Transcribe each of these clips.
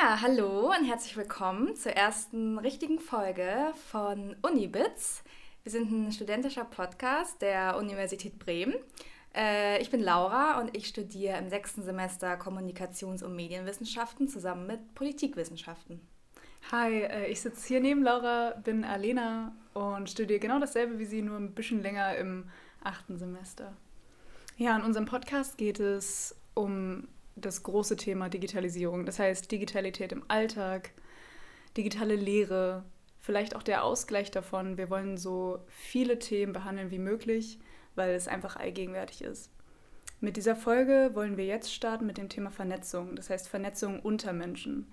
Ja, hallo und herzlich willkommen zur ersten richtigen Folge von Unibits. Wir sind ein studentischer Podcast der Universität Bremen. Äh, ich bin Laura und ich studiere im sechsten Semester Kommunikations- und Medienwissenschaften zusammen mit Politikwissenschaften. Hi, äh, ich sitze hier neben Laura, bin Alena und studiere genau dasselbe wie sie, nur ein bisschen länger im achten Semester. Ja, in unserem Podcast geht es um das große Thema Digitalisierung. Das heißt Digitalität im Alltag, digitale Lehre, vielleicht auch der Ausgleich davon. Wir wollen so viele Themen behandeln wie möglich, weil es einfach allgegenwärtig ist. Mit dieser Folge wollen wir jetzt starten mit dem Thema Vernetzung, das heißt Vernetzung unter Menschen.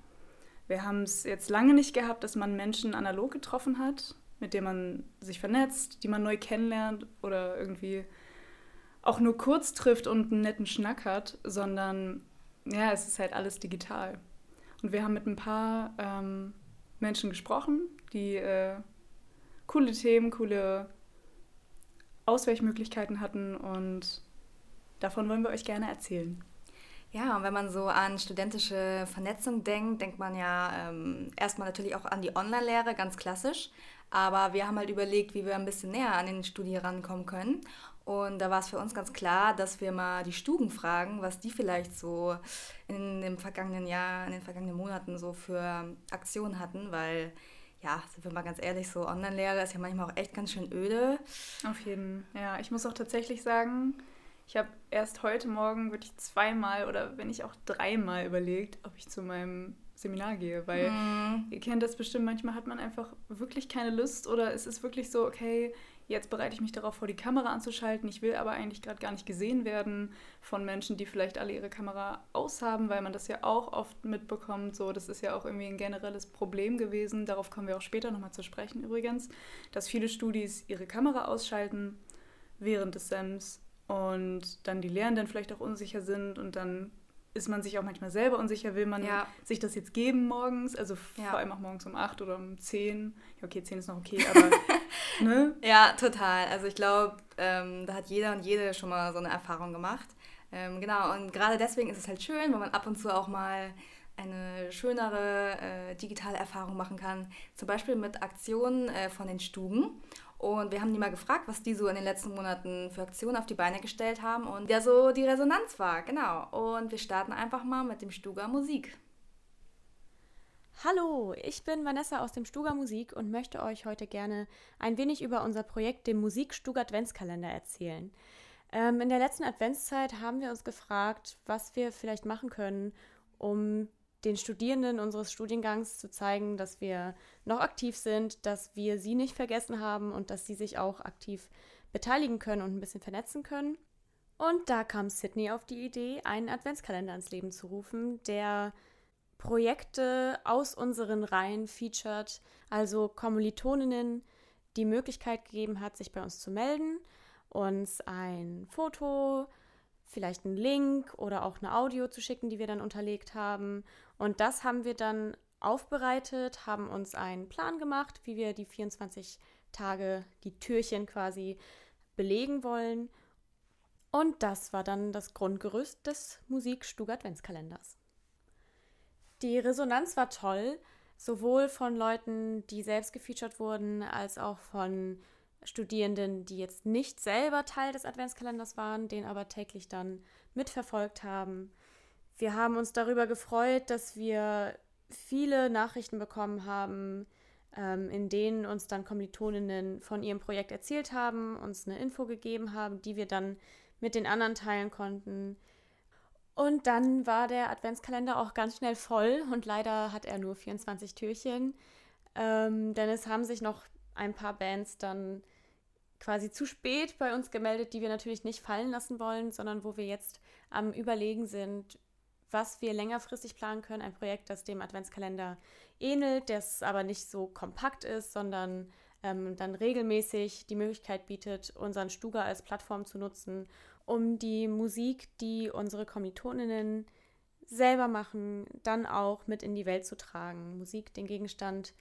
Wir haben es jetzt lange nicht gehabt, dass man Menschen analog getroffen hat, mit denen man sich vernetzt, die man neu kennenlernt oder irgendwie auch nur kurz trifft und einen netten Schnack hat, sondern ja, es ist halt alles digital. Und wir haben mit ein paar ähm, Menschen gesprochen, die äh, coole Themen, coole Ausweichmöglichkeiten hatten und davon wollen wir euch gerne erzählen. Ja, und wenn man so an studentische Vernetzung denkt, denkt man ja ähm, erstmal natürlich auch an die Online-Lehre, ganz klassisch. Aber wir haben halt überlegt, wie wir ein bisschen näher an den Studi rankommen können. Und da war es für uns ganz klar, dass wir mal die Stuben fragen, was die vielleicht so in dem vergangenen Jahr, in den vergangenen Monaten so für Aktionen hatten, weil ja, sind wir mal ganz ehrlich, so Online-Lehre ist ja manchmal auch echt ganz schön öde. Auf jeden, ja. Ich muss auch tatsächlich sagen, ich habe erst heute Morgen wirklich zweimal oder wenn nicht auch dreimal überlegt, ob ich zu meinem Seminar gehe, weil mm. ihr kennt das bestimmt, manchmal hat man einfach wirklich keine Lust oder es ist wirklich so, okay, Jetzt bereite ich mich darauf vor, die Kamera anzuschalten. Ich will aber eigentlich gerade gar nicht gesehen werden von Menschen, die vielleicht alle ihre Kamera aushaben, weil man das ja auch oft mitbekommt. So, das ist ja auch irgendwie ein generelles Problem gewesen. Darauf kommen wir auch später nochmal zu sprechen übrigens, dass viele Studis ihre Kamera ausschalten während des SEMs und dann die Lehrenden vielleicht auch unsicher sind und dann ist man sich auch manchmal selber unsicher, will man ja. sich das jetzt geben morgens, also ja. vor allem auch morgens um 8 oder um 10. Ja, okay, 10 ist noch okay, aber ne? Ja, total. Also ich glaube, ähm, da hat jeder und jede schon mal so eine Erfahrung gemacht. Ähm, genau, und gerade deswegen ist es halt schön, wenn man ab und zu auch mal eine schönere äh, digitale Erfahrung machen kann. Zum Beispiel mit Aktionen äh, von den Stuben. Und wir haben die mal gefragt, was die so in den letzten Monaten für Aktionen auf die Beine gestellt haben und ja so die Resonanz war, genau. Und wir starten einfach mal mit dem Stuga Musik. Hallo, ich bin Vanessa aus dem Stuga Musik und möchte euch heute gerne ein wenig über unser Projekt, dem Musik Stuga Adventskalender, erzählen. Ähm, in der letzten Adventszeit haben wir uns gefragt, was wir vielleicht machen können, um den Studierenden unseres Studiengangs zu zeigen, dass wir noch aktiv sind, dass wir sie nicht vergessen haben und dass sie sich auch aktiv beteiligen können und ein bisschen vernetzen können. Und da kam Sydney auf die Idee, einen Adventskalender ins Leben zu rufen, der Projekte aus unseren Reihen featured, also Kommilitoninnen die Möglichkeit gegeben hat, sich bei uns zu melden, uns ein Foto, vielleicht einen Link oder auch eine Audio zu schicken, die wir dann unterlegt haben. Und das haben wir dann aufbereitet, haben uns einen Plan gemacht, wie wir die 24 Tage, die Türchen quasi belegen wollen. Und das war dann das Grundgerüst des Musikstug Adventskalenders. Die Resonanz war toll, sowohl von Leuten, die selbst gefeatured wurden, als auch von Studierenden, die jetzt nicht selber Teil des Adventskalenders waren, den aber täglich dann mitverfolgt haben. Wir haben uns darüber gefreut, dass wir viele Nachrichten bekommen haben, ähm, in denen uns dann Kommilitoninnen von ihrem Projekt erzählt haben, uns eine Info gegeben haben, die wir dann mit den anderen teilen konnten. Und dann war der Adventskalender auch ganz schnell voll und leider hat er nur 24 Türchen, ähm, denn es haben sich noch ein paar Bands dann quasi zu spät bei uns gemeldet, die wir natürlich nicht fallen lassen wollen, sondern wo wir jetzt am Überlegen sind, was wir längerfristig planen können. Ein Projekt, das dem Adventskalender ähnelt, das aber nicht so kompakt ist, sondern ähm, dann regelmäßig die Möglichkeit bietet, unseren Stuga als Plattform zu nutzen, um die Musik, die unsere Kommilitoninnen selber machen, dann auch mit in die Welt zu tragen. Musik, den Gegenstand,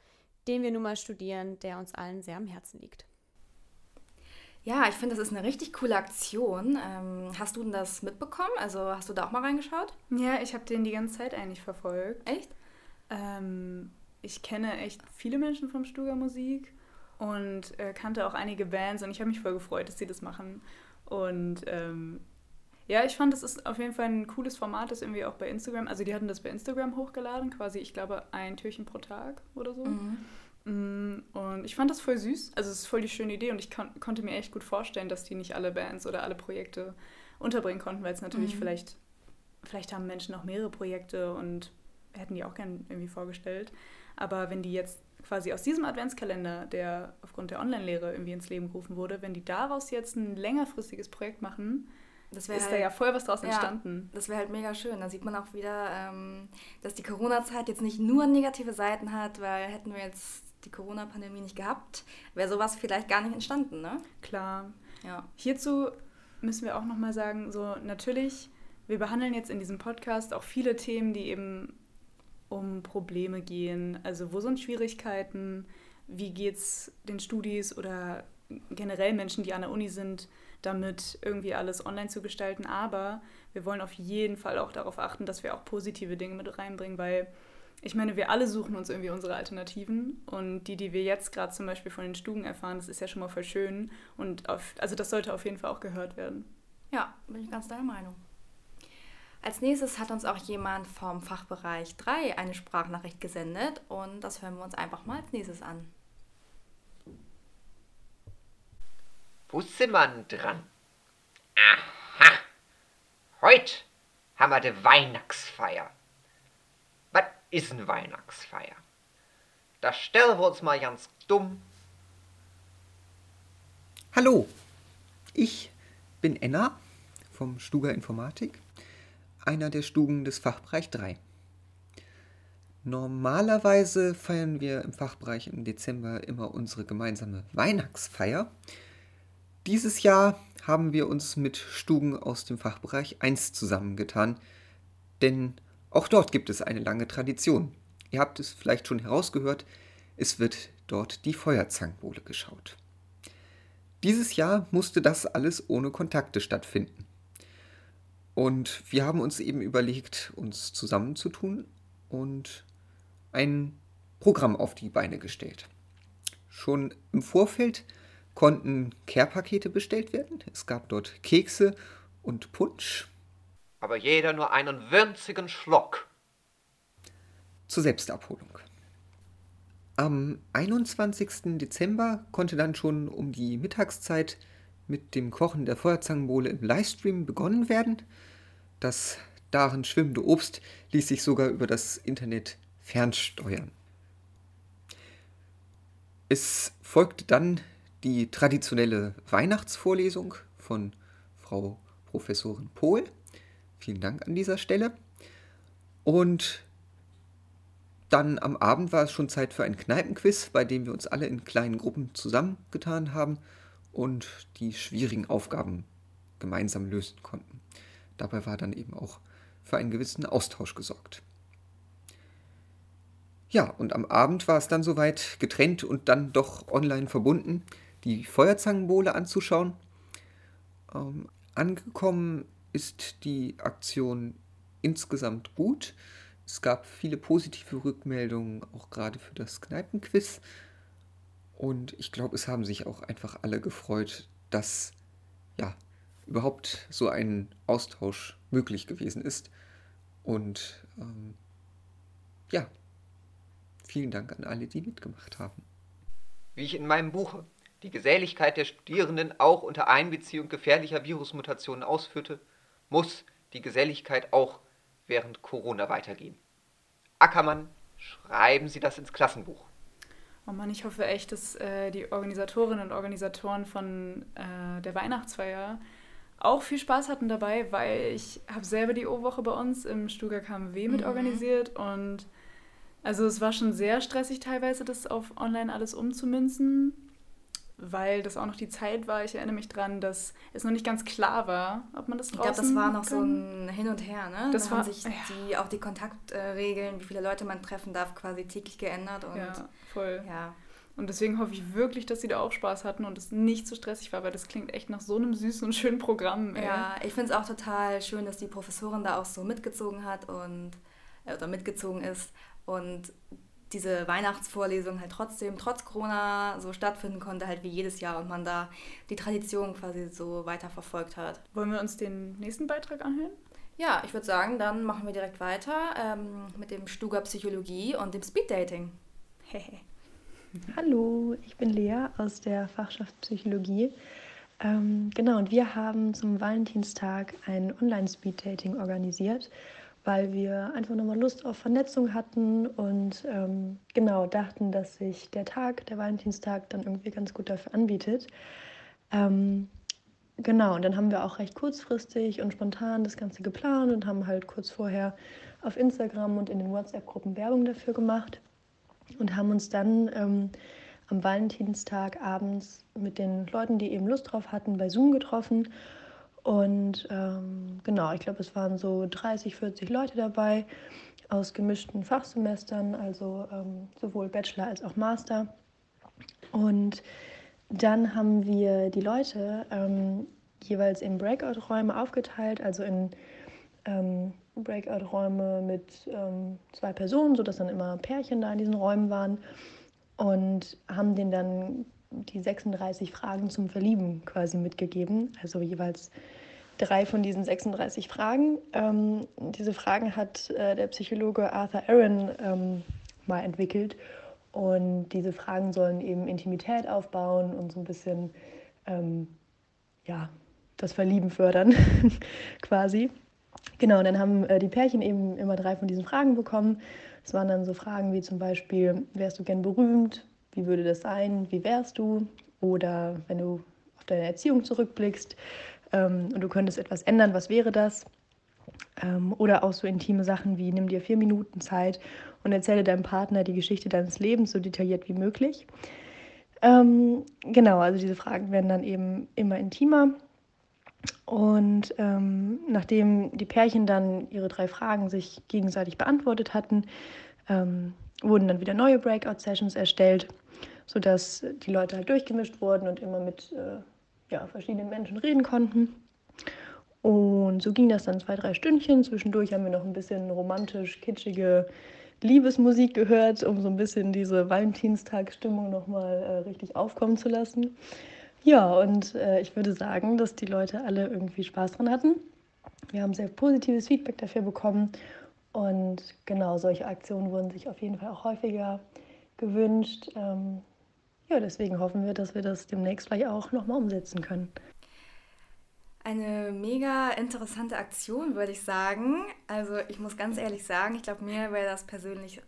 den wir nun mal studieren, der uns allen sehr am Herzen liegt. Ja, ich finde, das ist eine richtig coole Aktion. Ähm, hast du denn das mitbekommen? Also hast du da auch mal reingeschaut? Ja, ich habe den die ganze Zeit eigentlich verfolgt. Echt? Ähm, ich kenne echt viele Menschen vom Stuga Musik und äh, kannte auch einige Bands und ich habe mich voll gefreut, dass sie das machen. Und ähm, ja, ich fand, das ist auf jeden Fall ein cooles Format, das irgendwie auch bei Instagram, also die hatten das bei Instagram hochgeladen, quasi, ich glaube, ein Türchen pro Tag oder so. Mhm. Mm, und ich fand das voll süß. Also es ist voll die schöne Idee und ich kon konnte mir echt gut vorstellen, dass die nicht alle Bands oder alle Projekte unterbringen konnten, weil es natürlich mhm. vielleicht, vielleicht haben Menschen auch mehrere Projekte und hätten die auch gern irgendwie vorgestellt. Aber wenn die jetzt quasi aus diesem Adventskalender, der aufgrund der Online-Lehre irgendwie ins Leben gerufen wurde, wenn die daraus jetzt ein längerfristiges Projekt machen, ist halt, da ja voll was draus ja, entstanden. Das wäre halt mega schön. Da sieht man auch wieder, ähm, dass die Corona-Zeit jetzt nicht nur negative Seiten hat, weil hätten wir jetzt die Corona-Pandemie nicht gehabt, wäre sowas vielleicht gar nicht entstanden, ne? Klar. Ja. Hierzu müssen wir auch nochmal sagen, so natürlich, wir behandeln jetzt in diesem Podcast auch viele Themen, die eben um Probleme gehen. Also wo sind Schwierigkeiten? Wie geht es den Studis oder generell Menschen, die an der Uni sind, damit irgendwie alles online zu gestalten. Aber wir wollen auf jeden Fall auch darauf achten, dass wir auch positive Dinge mit reinbringen, weil ich meine, wir alle suchen uns irgendwie unsere Alternativen und die, die wir jetzt gerade zum Beispiel von den Stugen erfahren, das ist ja schon mal voll schön und auf, also das sollte auf jeden Fall auch gehört werden. Ja, bin ich ganz deiner Meinung. Als nächstes hat uns auch jemand vom Fachbereich 3 eine Sprachnachricht gesendet und das hören wir uns einfach mal als nächstes an. Wo sind wir dran? Aha! Heute haben wir die Weihnachtsfeier. Was ist eine Weihnachtsfeier? Da stellen wir uns mal ganz dumm. Hallo, ich bin Enna vom Stuga Informatik einer der Stugen des Fachbereich 3. Normalerweise feiern wir im Fachbereich im Dezember immer unsere gemeinsame Weihnachtsfeier. Dieses Jahr haben wir uns mit Stugen aus dem Fachbereich 1 zusammengetan, denn auch dort gibt es eine lange Tradition. Ihr habt es vielleicht schon herausgehört, es wird dort die Feuerzangenbowle geschaut. Dieses Jahr musste das alles ohne Kontakte stattfinden. Und wir haben uns eben überlegt, uns zusammenzutun und ein Programm auf die Beine gestellt. Schon im Vorfeld konnten Care-Pakete bestellt werden. Es gab dort Kekse und Punsch. Aber jeder nur einen winzigen Schluck. Zur Selbstabholung. Am 21. Dezember konnte dann schon um die Mittagszeit mit dem Kochen der Feuerzangenbowle im Livestream begonnen werden. Das darin schwimmende Obst ließ sich sogar über das Internet fernsteuern. Es folgte dann die traditionelle Weihnachtsvorlesung von Frau Professorin Pohl. Vielen Dank an dieser Stelle. Und dann am Abend war es schon Zeit für ein Kneipenquiz, bei dem wir uns alle in kleinen Gruppen zusammengetan haben und die schwierigen Aufgaben gemeinsam lösen konnten. Dabei war dann eben auch für einen gewissen Austausch gesorgt. Ja, und am Abend war es dann soweit, getrennt und dann doch online verbunden, die Feuerzangenbowle anzuschauen. Ähm, angekommen ist die Aktion insgesamt gut. Es gab viele positive Rückmeldungen, auch gerade für das Kneipenquiz. Und ich glaube, es haben sich auch einfach alle gefreut, dass ja überhaupt so ein Austausch möglich gewesen ist. Und ähm, ja, vielen Dank an alle, die mitgemacht haben. Wie ich in meinem Buch Die Geselligkeit der Studierenden auch unter Einbeziehung gefährlicher Virusmutationen ausführte, muss die Geselligkeit auch während Corona weitergehen. Ackermann, schreiben Sie das ins Klassenbuch. Oh Mann, ich hoffe echt, dass äh, die Organisatorinnen und Organisatoren von äh, der Weihnachtsfeier auch viel Spaß hatten dabei, weil ich habe selber die O-Woche bei uns im Stuga KMW mit mhm. organisiert und also es war schon sehr stressig teilweise, das auf online alles umzumünzen, weil das auch noch die Zeit war. Ich erinnere mich dran, dass es noch nicht ganz klar war, ob man das draußen Ich glaube, das war noch kann. so ein Hin und Her, ne? Das da war, haben sich ja. die, auch die Kontaktregeln, wie viele Leute man treffen darf, quasi täglich geändert und ja, voll. Ja. Und deswegen hoffe ich wirklich, dass sie da auch Spaß hatten und es nicht so stressig war, weil das klingt echt nach so einem süßen und schönen Programm. Ey. Ja, ich finde es auch total schön, dass die Professorin da auch so mitgezogen hat und äh, oder mitgezogen ist und diese Weihnachtsvorlesung halt trotzdem, trotz Corona, so stattfinden konnte, halt wie jedes Jahr und man da die Tradition quasi so weiter verfolgt hat. Wollen wir uns den nächsten Beitrag anhören? Ja, ich würde sagen, dann machen wir direkt weiter ähm, mit dem Stuga Psychologie und dem Speeddating. Hehe. Hallo, ich bin Lea aus der Fachschaft Psychologie. Ähm, genau, und wir haben zum Valentinstag ein Online-Speed-Dating organisiert, weil wir einfach nochmal Lust auf Vernetzung hatten und ähm, genau dachten, dass sich der Tag, der Valentinstag, dann irgendwie ganz gut dafür anbietet. Ähm, genau, und dann haben wir auch recht kurzfristig und spontan das Ganze geplant und haben halt kurz vorher auf Instagram und in den WhatsApp-Gruppen Werbung dafür gemacht und haben uns dann ähm, am Valentinstag abends mit den Leuten, die eben Lust drauf hatten, bei Zoom getroffen. Und ähm, genau, ich glaube, es waren so 30, 40 Leute dabei aus gemischten Fachsemestern, also ähm, sowohl Bachelor als auch Master. Und dann haben wir die Leute ähm, jeweils in Breakout-Räume aufgeteilt, also in ähm, Breakout-Räume mit ähm, zwei Personen, sodass dann immer Pärchen da in diesen Räumen waren und haben denen dann die 36 Fragen zum Verlieben quasi mitgegeben, also jeweils drei von diesen 36 Fragen. Ähm, diese Fragen hat äh, der Psychologe Arthur Aaron ähm, mal entwickelt und diese Fragen sollen eben Intimität aufbauen und so ein bisschen ähm, ja, das Verlieben fördern quasi. Genau, und dann haben äh, die Pärchen eben immer drei von diesen Fragen bekommen. Es waren dann so Fragen wie zum Beispiel, wärst du gern berühmt? Wie würde das sein? Wie wärst du? Oder wenn du auf deine Erziehung zurückblickst ähm, und du könntest etwas ändern, was wäre das? Ähm, oder auch so intime Sachen wie, nimm dir vier Minuten Zeit und erzähle deinem Partner die Geschichte deines Lebens so detailliert wie möglich. Ähm, genau, also diese Fragen werden dann eben immer intimer und ähm, nachdem die Pärchen dann ihre drei Fragen sich gegenseitig beantwortet hatten, ähm, wurden dann wieder neue Breakout-Sessions erstellt, sodass die Leute halt durchgemischt wurden und immer mit äh, ja, verschiedenen Menschen reden konnten. Und so ging das dann zwei, drei Stündchen. Zwischendurch haben wir noch ein bisschen romantisch, kitschige Liebesmusik gehört, um so ein bisschen diese Valentinstagsstimmung nochmal äh, richtig aufkommen zu lassen. Ja, und äh, ich würde sagen, dass die Leute alle irgendwie Spaß dran hatten. Wir haben sehr positives Feedback dafür bekommen. Und genau solche Aktionen wurden sich auf jeden Fall auch häufiger gewünscht. Ähm, ja, deswegen hoffen wir, dass wir das demnächst vielleicht auch nochmal umsetzen können. Eine mega interessante Aktion, würde ich sagen. Also ich muss ganz ehrlich sagen, ich glaube, mir wäre das persönlich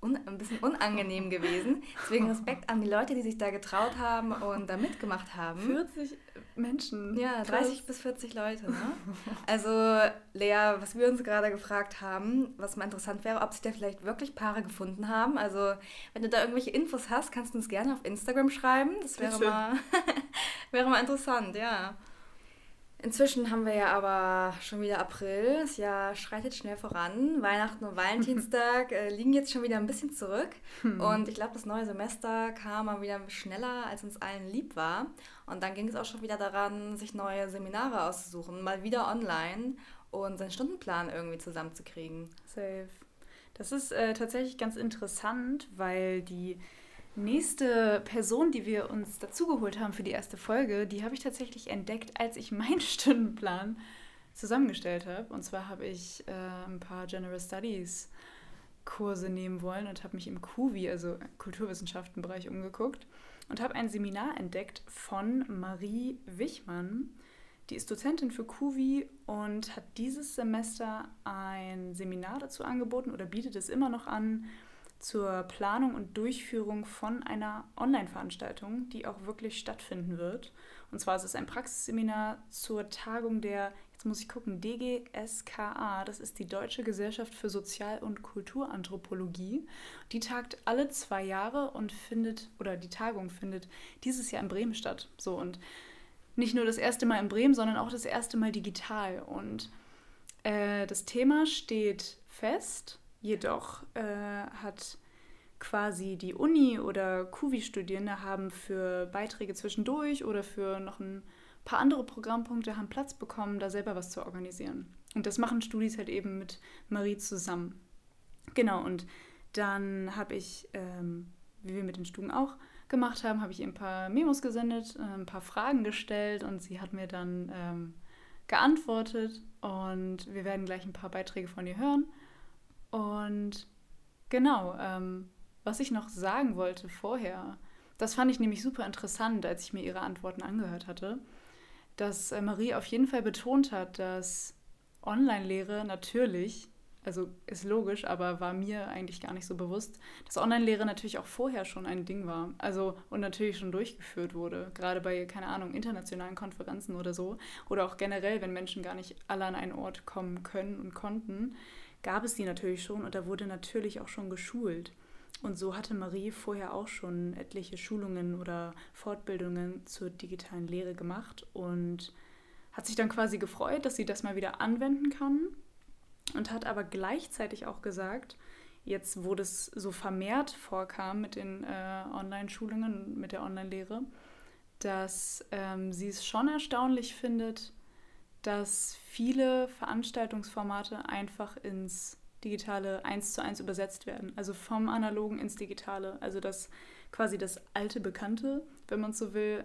ein bisschen unangenehm gewesen. Deswegen Respekt an die Leute, die sich da getraut haben und da mitgemacht haben. 40 Menschen. Ja, 30 Krass. bis 40 Leute. Ne? Also Lea, was wir uns gerade gefragt haben, was mal interessant wäre, ob sich da vielleicht wirklich Paare gefunden haben. Also wenn du da irgendwelche Infos hast, kannst du uns gerne auf Instagram schreiben. Das wäre mal, wäre mal interessant, ja. Inzwischen haben wir ja aber schon wieder April. Das Jahr schreitet schnell voran. Weihnachten und Valentinstag äh, liegen jetzt schon wieder ein bisschen zurück. Hm. Und ich glaube, das neue Semester kam mal wieder schneller, als uns allen lieb war. Und dann ging es auch schon wieder daran, sich neue Seminare auszusuchen, mal wieder online und seinen Stundenplan irgendwie zusammenzukriegen. Safe. Das ist äh, tatsächlich ganz interessant, weil die nächste Person, die wir uns dazugeholt haben für die erste Folge, die habe ich tatsächlich entdeckt, als ich meinen Stundenplan zusammengestellt habe. Und zwar habe ich äh, ein paar General Studies Kurse nehmen wollen und habe mich im QVI, also Kulturwissenschaftenbereich, umgeguckt und habe ein Seminar entdeckt von Marie Wichmann. Die ist Dozentin für QVI und hat dieses Semester ein Seminar dazu angeboten oder bietet es immer noch an zur Planung und Durchführung von einer Online-Veranstaltung, die auch wirklich stattfinden wird. Und zwar ist es ein Praxisseminar zur Tagung der, jetzt muss ich gucken, DGSKA, das ist die Deutsche Gesellschaft für Sozial- und Kulturanthropologie. Die tagt alle zwei Jahre und findet, oder die Tagung findet dieses Jahr in Bremen statt. So und nicht nur das erste Mal in Bremen, sondern auch das erste Mal digital. Und äh, das Thema steht fest Jedoch äh, hat quasi die Uni oder QVI-Studierende haben für Beiträge zwischendurch oder für noch ein paar andere Programmpunkte haben Platz bekommen, da selber was zu organisieren. Und das machen Studis halt eben mit Marie zusammen. Genau, und dann habe ich, ähm, wie wir mit den Stuben auch gemacht haben, habe ich ihr ein paar Memos gesendet, äh, ein paar Fragen gestellt und sie hat mir dann ähm, geantwortet und wir werden gleich ein paar Beiträge von ihr hören. Und genau, ähm, was ich noch sagen wollte vorher, das fand ich nämlich super interessant, als ich mir ihre Antworten angehört hatte, dass äh, Marie auf jeden Fall betont hat, dass Online-Lehre natürlich, also ist logisch, aber war mir eigentlich gar nicht so bewusst, dass Online-Lehre natürlich auch vorher schon ein Ding war. Also und natürlich schon durchgeführt wurde, gerade bei, keine Ahnung, internationalen Konferenzen oder so. Oder auch generell, wenn Menschen gar nicht alle an einen Ort kommen können und konnten, gab es die natürlich schon und da wurde natürlich auch schon geschult. Und so hatte Marie vorher auch schon etliche Schulungen oder Fortbildungen zur digitalen Lehre gemacht und hat sich dann quasi gefreut, dass sie das mal wieder anwenden kann und hat aber gleichzeitig auch gesagt, jetzt wo das so vermehrt vorkam mit den äh, Online-Schulungen, mit der Online-Lehre, dass ähm, sie es schon erstaunlich findet, dass viele Veranstaltungsformate einfach ins Digitale eins zu eins übersetzt werden. Also vom Analogen ins Digitale. Also dass quasi das alte Bekannte, wenn man so will,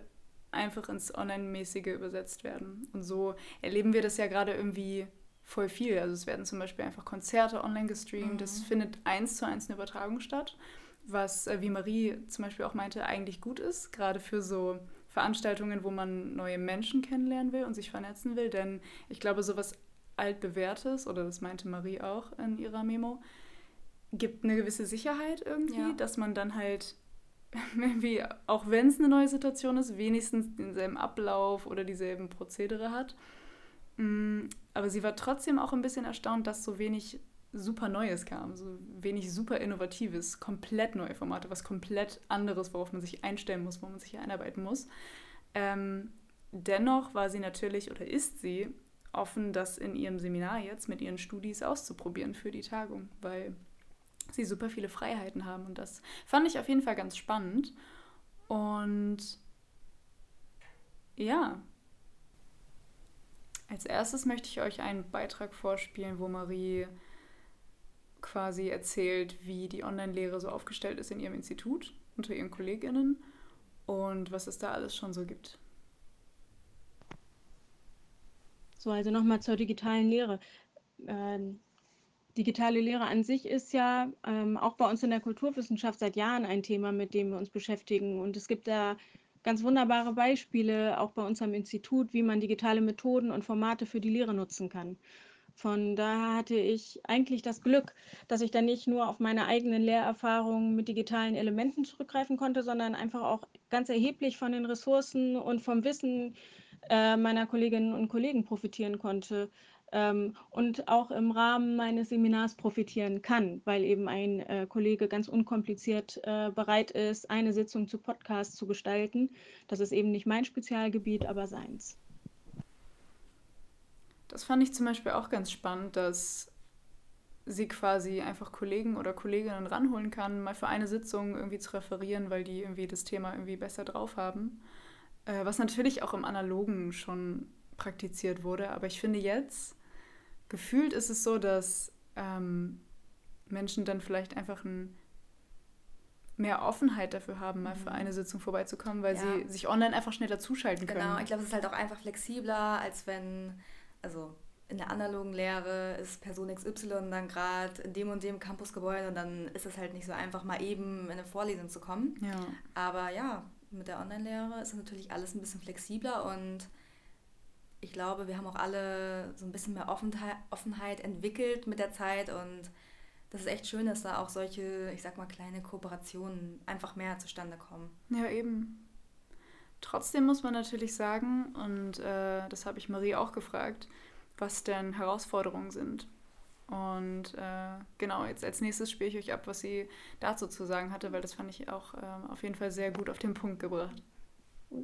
einfach ins Online-mäßige übersetzt werden. Und so erleben wir das ja gerade irgendwie voll viel. Also es werden zum Beispiel einfach Konzerte online gestreamt. Es mhm. findet eins zu eins eine Übertragung statt, was, äh, wie Marie zum Beispiel auch meinte, eigentlich gut ist, gerade für so Veranstaltungen, wo man neue Menschen kennenlernen will und sich vernetzen will. Denn ich glaube, sowas altbewährtes, oder das meinte Marie auch in ihrer Memo, gibt eine gewisse Sicherheit irgendwie, ja. dass man dann halt irgendwie, auch wenn es eine neue Situation ist, wenigstens denselben Ablauf oder dieselben Prozedere hat. Mm, aber sie war trotzdem auch ein bisschen erstaunt, dass so wenig super Neues kam, so wenig super Innovatives, komplett neue Formate, was komplett anderes, worauf man sich einstellen muss, wo man sich einarbeiten muss. Ähm, dennoch war sie natürlich oder ist sie offen, das in ihrem Seminar jetzt mit ihren Studis auszuprobieren für die Tagung, weil sie super viele Freiheiten haben. Und das fand ich auf jeden Fall ganz spannend. Und ja, als erstes möchte ich euch einen Beitrag vorspielen, wo Marie quasi erzählt, wie die Online-Lehre so aufgestellt ist in ihrem Institut unter ihren Kolleginnen und was es da alles schon so gibt. So, also nochmal zur digitalen Lehre. Ähm, digitale Lehre an sich ist ja ähm, auch bei uns in der Kulturwissenschaft seit Jahren ein Thema, mit dem wir uns beschäftigen. Und es gibt da ganz wunderbare Beispiele, auch bei unserem Institut, wie man digitale Methoden und Formate für die Lehre nutzen kann. Von daher hatte ich eigentlich das Glück, dass ich dann nicht nur auf meine eigenen Lehrerfahrungen mit digitalen Elementen zurückgreifen konnte, sondern einfach auch ganz erheblich von den Ressourcen und vom Wissen äh, meiner Kolleginnen und Kollegen profitieren konnte ähm, und auch im Rahmen meines Seminars profitieren kann, weil eben ein äh, Kollege ganz unkompliziert äh, bereit ist, eine Sitzung zu Podcast zu gestalten. Das ist eben nicht mein Spezialgebiet, aber seins. Das fand ich zum Beispiel auch ganz spannend, dass sie quasi einfach Kollegen oder Kolleginnen ranholen kann, mal für eine Sitzung irgendwie zu referieren, weil die irgendwie das Thema irgendwie besser drauf haben. Äh, was natürlich auch im Analogen schon praktiziert wurde. Aber ich finde jetzt, gefühlt ist es so, dass ähm, Menschen dann vielleicht einfach ein, mehr Offenheit dafür haben, mal für mhm. eine Sitzung vorbeizukommen, weil ja. sie sich online einfach schneller zuschalten genau, können. Genau, ich glaube, es ist halt auch einfach flexibler, als wenn, also in der analogen Lehre ist Person XY dann gerade in dem und dem Campusgebäude und dann ist es halt nicht so einfach, mal eben in eine Vorlesung zu kommen. Ja. Aber ja, mit der Online-Lehre ist natürlich alles ein bisschen flexibler und ich glaube, wir haben auch alle so ein bisschen mehr Offenheit, entwickelt mit der Zeit und das ist echt schön, dass da auch solche, ich sag mal, kleine Kooperationen einfach mehr zustande kommen. Ja, eben. Trotzdem muss man natürlich sagen, und äh, das habe ich Marie auch gefragt, was denn Herausforderungen sind. Und äh, genau, jetzt als nächstes spiele ich euch ab, was sie dazu zu sagen hatte, weil das fand ich auch äh, auf jeden Fall sehr gut auf den Punkt gebracht.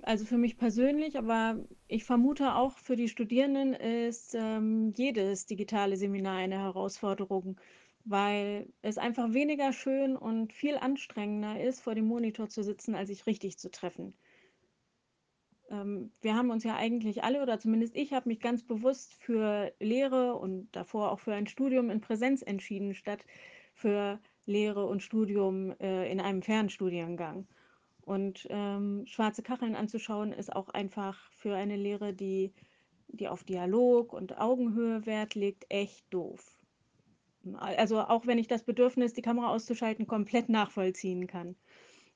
Also für mich persönlich, aber ich vermute auch für die Studierenden ist ähm, jedes digitale Seminar eine Herausforderung, weil es einfach weniger schön und viel anstrengender ist, vor dem Monitor zu sitzen, als sich richtig zu treffen wir haben uns ja eigentlich alle, oder zumindest ich habe mich ganz bewusst für Lehre und davor auch für ein Studium in Präsenz entschieden, statt für Lehre und Studium äh, in einem Fernstudiengang. Und ähm, schwarze Kacheln anzuschauen, ist auch einfach für eine Lehre, die, die auf Dialog und Augenhöhe Wert legt, echt doof. Also auch wenn ich das Bedürfnis, die Kamera auszuschalten, komplett nachvollziehen kann.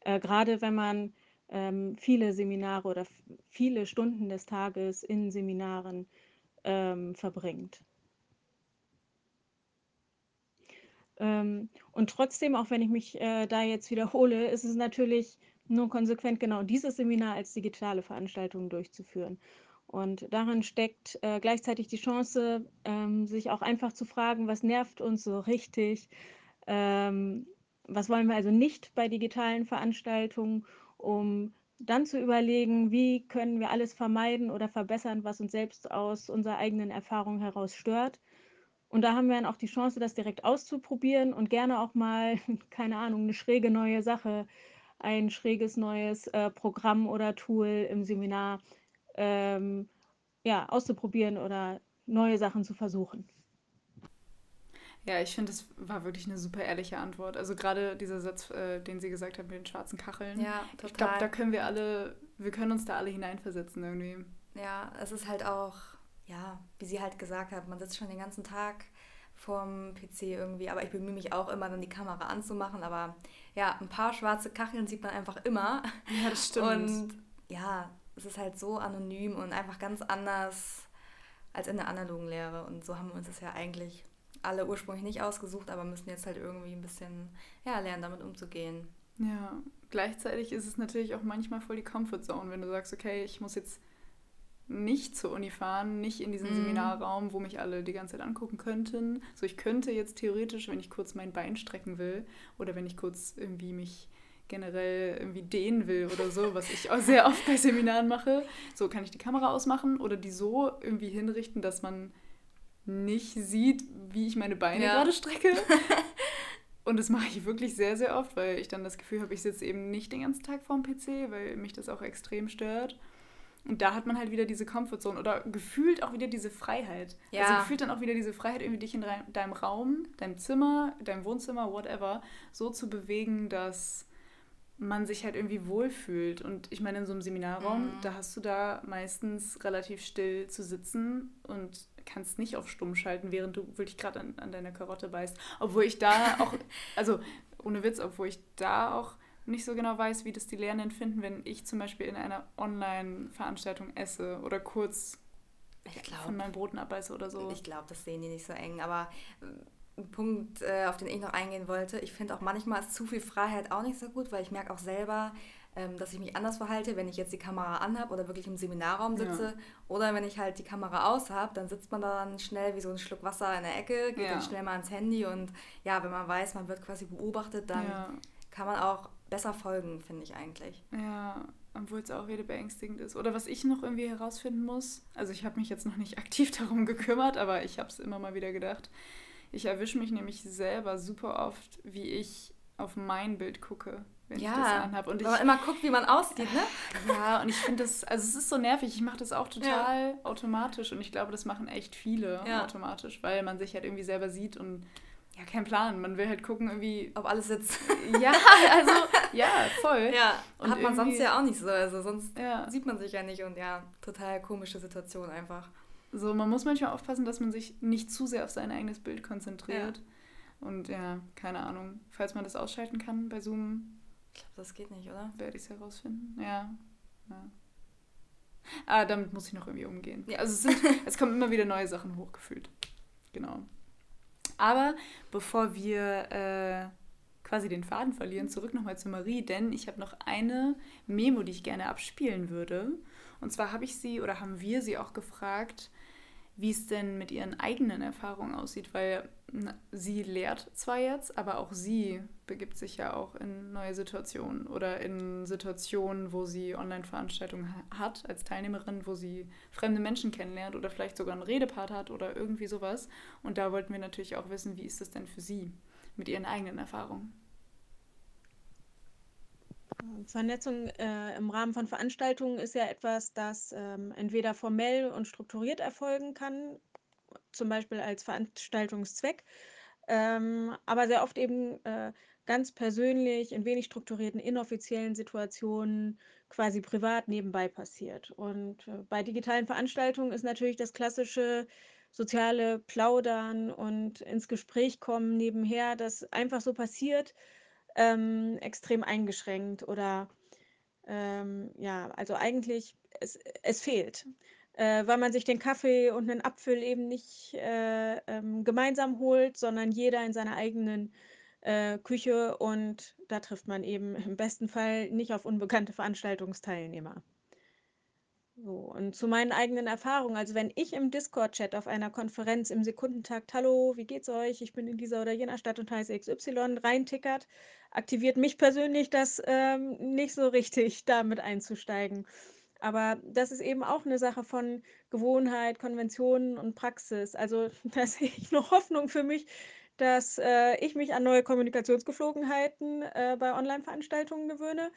Äh, Gerade wenn man ähm, viele Seminare oder viele Stunden des Tages in Seminaren ähm, verbringt. Ähm, und trotzdem, auch wenn ich mich äh, da jetzt wiederhole, ist es natürlich nur konsequent genau dieses Seminar als digitale Veranstaltung durchzuführen. Und darin steckt äh, gleichzeitig die Chance, ähm, sich auch einfach zu fragen, was nervt uns so richtig, ähm, was wollen wir also nicht bei digitalen Veranstaltungen, um dann zu überlegen, wie können wir alles vermeiden oder verbessern, was uns selbst aus unserer eigenen Erfahrung heraus stört. Und da haben wir dann auch die Chance, das direkt auszuprobieren und gerne auch mal, keine Ahnung, eine schräge neue Sache, ein schräges neues äh, Programm oder Tool im Seminar ähm, ja, auszuprobieren oder neue Sachen zu versuchen. Ja, ich finde, das war wirklich eine super ehrliche Antwort. Also gerade dieser Satz, äh, den sie gesagt hat mit den schwarzen Kacheln. Ja, total. Ich glaube, da können wir alle, wir können uns da alle hineinversetzen irgendwie. Ja, es ist halt auch, ja, wie sie halt gesagt hat, man sitzt schon den ganzen Tag vorm PC irgendwie, aber ich bemühe mich auch immer, dann die Kamera anzumachen, aber ja, ein paar schwarze Kacheln sieht man einfach immer. Ja, das stimmt. Und ja, es ist halt so anonym und einfach ganz anders als in der analogen Lehre und so haben wir uns das ja eigentlich alle ursprünglich nicht ausgesucht, aber müssen jetzt halt irgendwie ein bisschen ja, lernen, damit umzugehen. Ja, gleichzeitig ist es natürlich auch manchmal voll die Comfortzone, wenn du sagst, okay, ich muss jetzt nicht zur Uni fahren, nicht in diesen mhm. Seminarraum, wo mich alle die ganze Zeit angucken könnten. So, ich könnte jetzt theoretisch, wenn ich kurz mein Bein strecken will oder wenn ich kurz irgendwie mich generell irgendwie dehnen will oder so, was ich auch sehr oft bei Seminaren mache, so kann ich die Kamera ausmachen oder die so irgendwie hinrichten, dass man nicht sieht, wie ich meine Beine ja. gerade strecke. Und das mache ich wirklich sehr, sehr oft, weil ich dann das Gefühl habe, ich sitze eben nicht den ganzen Tag vorm PC, weil mich das auch extrem stört. Und da hat man halt wieder diese Comfortzone oder gefühlt auch wieder diese Freiheit. Ja. Also gefühlt dann auch wieder diese Freiheit, irgendwie dich in deinem Raum, deinem Zimmer, deinem Wohnzimmer, whatever, so zu bewegen, dass man sich halt irgendwie wohlfühlt. Und ich meine, in so einem Seminarraum, mhm. da hast du da meistens relativ still zu sitzen und kannst nicht auf stumm schalten, während du wirklich gerade an, an deiner Karotte beißt. Obwohl ich da auch, also ohne Witz, obwohl ich da auch nicht so genau weiß, wie das die Lernenden finden, wenn ich zum Beispiel in einer Online-Veranstaltung esse oder kurz glaub, von meinen Broten abbeiße oder so. Ich glaube, das sehen die nicht so eng. Aber äh, ein Punkt, äh, auf den ich noch eingehen wollte, ich finde auch manchmal ist zu viel Freiheit auch nicht so gut, weil ich merke auch selber, ähm, dass ich mich anders verhalte, wenn ich jetzt die Kamera anhabe oder wirklich im Seminarraum sitze. Ja. Oder wenn ich halt die Kamera aus habe, dann sitzt man da dann schnell wie so ein Schluck Wasser in der Ecke, geht ja. dann schnell mal ans Handy und ja, wenn man weiß, man wird quasi beobachtet, dann ja. kann man auch besser folgen, finde ich eigentlich. Ja, obwohl es auch wieder beängstigend ist. Oder was ich noch irgendwie herausfinden muss, also ich habe mich jetzt noch nicht aktiv darum gekümmert, aber ich habe es immer mal wieder gedacht. Ich erwische mich nämlich selber super oft, wie ich auf mein Bild gucke wenn ja, ich das anhabe. Und ich, man immer guckt, wie man aussieht, ne? Ja, und ich finde das, also es ist so nervig. Ich mache das auch total ja. automatisch und ich glaube, das machen echt viele ja. automatisch, weil man sich halt irgendwie selber sieht und ja, kein Plan. Man will halt gucken, irgendwie. Ob alles sitzt. Ja, also, ja, voll. Ja, und hat man sonst ja auch nicht so. Also sonst ja. sieht man sich ja nicht und ja, total komische Situation einfach. So, man muss manchmal aufpassen, dass man sich nicht zu sehr auf sein eigenes Bild konzentriert. Und ja, keine Ahnung. Falls man das ausschalten kann bei Zoom, ich glaube, das geht nicht, oder? Werde ich es herausfinden. Ja. ja. Ah, damit muss ich noch irgendwie umgehen. Ja. Also es, sind, es kommen immer wieder neue Sachen hochgefühlt. Genau. Aber bevor wir äh, quasi den Faden verlieren, zurück nochmal zu Marie, denn ich habe noch eine Memo, die ich gerne abspielen würde. Und zwar habe ich sie oder haben wir sie auch gefragt, wie es denn mit ihren eigenen Erfahrungen aussieht, weil na, sie lehrt zwar jetzt, aber auch sie begibt sich ja auch in neue Situationen oder in Situationen, wo sie Online-Veranstaltungen hat als Teilnehmerin, wo sie fremde Menschen kennenlernt oder vielleicht sogar einen Redepart hat oder irgendwie sowas. Und da wollten wir natürlich auch wissen, wie ist das denn für sie mit ihren eigenen Erfahrungen? Vernetzung äh, im Rahmen von Veranstaltungen ist ja etwas, das ähm, entweder formell und strukturiert erfolgen kann, zum Beispiel als Veranstaltungszweck, ähm, aber sehr oft eben äh, ganz persönlich, in wenig strukturierten, inoffiziellen Situationen quasi privat nebenbei passiert. Und äh, bei digitalen Veranstaltungen ist natürlich das klassische soziale Plaudern und ins Gespräch kommen nebenher, das einfach so passiert, ähm, extrem eingeschränkt oder ähm, ja, also eigentlich, es, es fehlt, äh, weil man sich den Kaffee und einen Apfel eben nicht äh, ähm, gemeinsam holt, sondern jeder in seiner eigenen äh, Küche und da trifft man eben im besten Fall nicht auf unbekannte Veranstaltungsteilnehmer. So, und zu meinen eigenen Erfahrungen, also wenn ich im Discord-Chat auf einer Konferenz im Sekundentakt, hallo, wie geht's euch? Ich bin in dieser oder jener Stadt und heiße XY, reintickert, aktiviert mich persönlich das ähm, nicht so richtig, damit einzusteigen. Aber das ist eben auch eine Sache von Gewohnheit, Konventionen und Praxis. Also da sehe ich noch Hoffnung für mich, dass äh, ich mich an neue Kommunikationsgeflogenheiten äh, bei Online-Veranstaltungen gewöhne.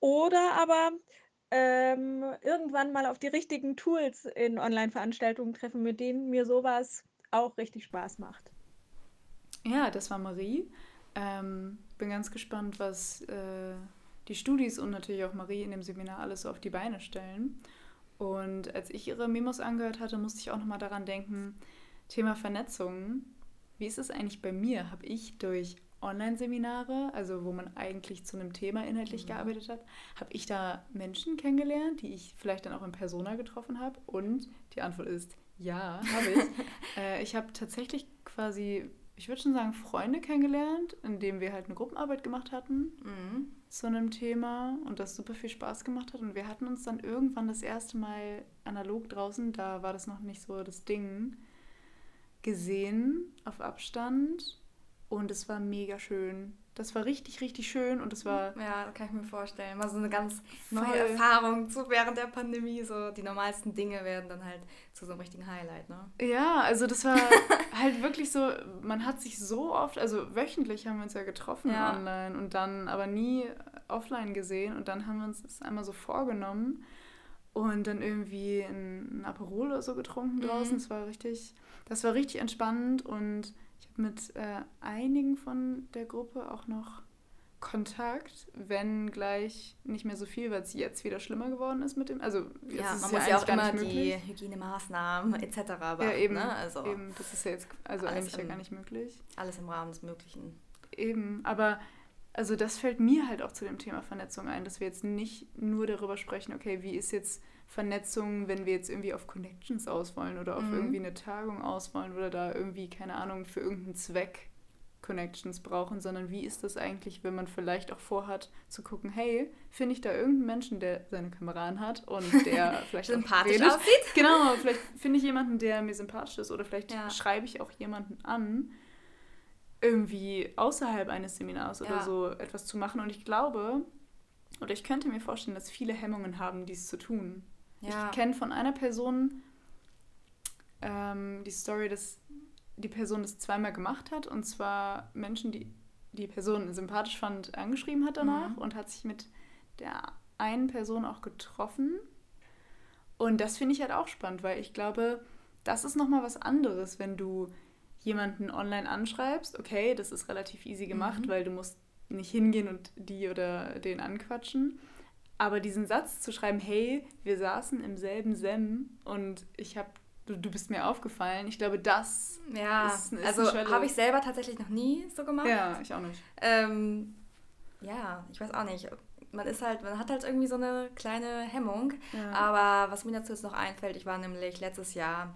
Oder aber ähm, irgendwann mal auf die richtigen Tools in Online-Veranstaltungen treffen, mit denen mir sowas auch richtig Spaß macht. Ja, das war Marie. Ähm, bin ganz gespannt, was äh, die Studis und natürlich auch Marie in dem Seminar alles so auf die Beine stellen. Und als ich ihre Memos angehört hatte, musste ich auch nochmal daran denken, Thema Vernetzung. Wie ist es eigentlich bei mir? Habe ich durch Online-Seminare, also wo man eigentlich zu einem Thema inhaltlich mhm. gearbeitet hat, habe ich da Menschen kennengelernt, die ich vielleicht dann auch in Persona getroffen habe? Und die Antwort ist ja, habe ich. äh, ich habe tatsächlich quasi, ich würde schon sagen, Freunde kennengelernt, indem wir halt eine Gruppenarbeit gemacht hatten mhm. zu einem Thema und das super viel Spaß gemacht hat. Und wir hatten uns dann irgendwann das erste Mal analog draußen, da war das noch nicht so das Ding, gesehen auf Abstand und es war mega schön. Das war richtig, richtig schön und es war. Ja, das kann ich mir vorstellen. War so eine ganz neue Erfahrung zu während der Pandemie. So die normalsten Dinge werden dann halt zu so einem richtigen Highlight, ne? Ja, also das war halt wirklich so, man hat sich so oft, also wöchentlich haben wir uns ja getroffen ja. online und dann aber nie offline gesehen und dann haben wir uns das einmal so vorgenommen und dann irgendwie ein, Aperol oder so getrunken draußen. Mhm. Das war richtig, das war richtig entspannend und mit äh, einigen von der Gruppe auch noch Kontakt, wenn gleich nicht mehr so viel, weil es jetzt wieder schlimmer geworden ist mit dem. Also jetzt ja, man muss ja, auch immer die Hygienemaßnahmen etc. beachten. Ja, eben, ne? also eben, das ist ja jetzt also eigentlich im, ja gar nicht möglich. Alles im Rahmen des Möglichen. Eben, aber also das fällt mir halt auch zu dem Thema Vernetzung ein, dass wir jetzt nicht nur darüber sprechen, okay, wie ist jetzt Vernetzung, wenn wir jetzt irgendwie auf Connections auswollen oder auf mhm. irgendwie eine Tagung auswollen oder da irgendwie, keine Ahnung, für irgendeinen Zweck Connections brauchen, sondern wie ist das eigentlich, wenn man vielleicht auch vorhat zu gucken, hey, finde ich da irgendeinen Menschen, der seine Kamera hat und der vielleicht sympathisch aussieht? Genau, vielleicht finde ich jemanden, der mir sympathisch ist oder vielleicht ja. schreibe ich auch jemanden an, irgendwie außerhalb eines Seminars oder ja. so etwas zu machen. Und ich glaube, oder ich könnte mir vorstellen, dass viele Hemmungen haben, dies zu tun. Ja. Ich kenne von einer Person ähm, die Story, dass die Person das zweimal gemacht hat und zwar Menschen, die die Person sympathisch fand, angeschrieben hat danach mhm. und hat sich mit der einen Person auch getroffen. Und das finde ich halt auch spannend, weil ich glaube, das ist nochmal was anderes, wenn du jemanden online anschreibst. Okay, das ist relativ easy gemacht, mhm. weil du musst nicht hingehen und die oder den anquatschen. Aber diesen Satz zu schreiben, hey, wir saßen im selben Sem und ich habe, du, du bist mir aufgefallen, ich glaube, das ja, ist, ist also habe ich selber tatsächlich noch nie so gemacht. Ja, ich auch nicht. Ähm, ja, ich weiß auch nicht. Man ist halt, man hat halt irgendwie so eine kleine Hemmung. Ja. Aber was mir dazu jetzt noch einfällt, ich war nämlich letztes Jahr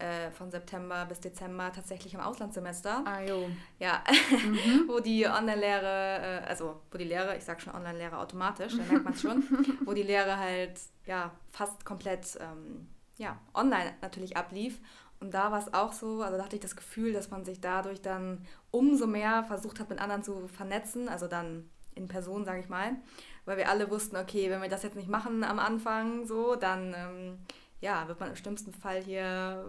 äh, von September bis Dezember tatsächlich im Auslandssemester. Ah, jo. Ja, mhm. wo die Online-Lehre, äh, also wo die Lehre, ich sag schon Online-Lehre automatisch, da merkt man es schon, wo die Lehre halt ja fast komplett ähm, ja, online natürlich ablief. Und da war es auch so, also da hatte ich das Gefühl, dass man sich dadurch dann umso mehr versucht hat, mit anderen zu vernetzen, also dann in Person, sage ich mal, weil wir alle wussten, okay, wenn wir das jetzt nicht machen am Anfang so, dann ähm, ja, wird man im schlimmsten Fall hier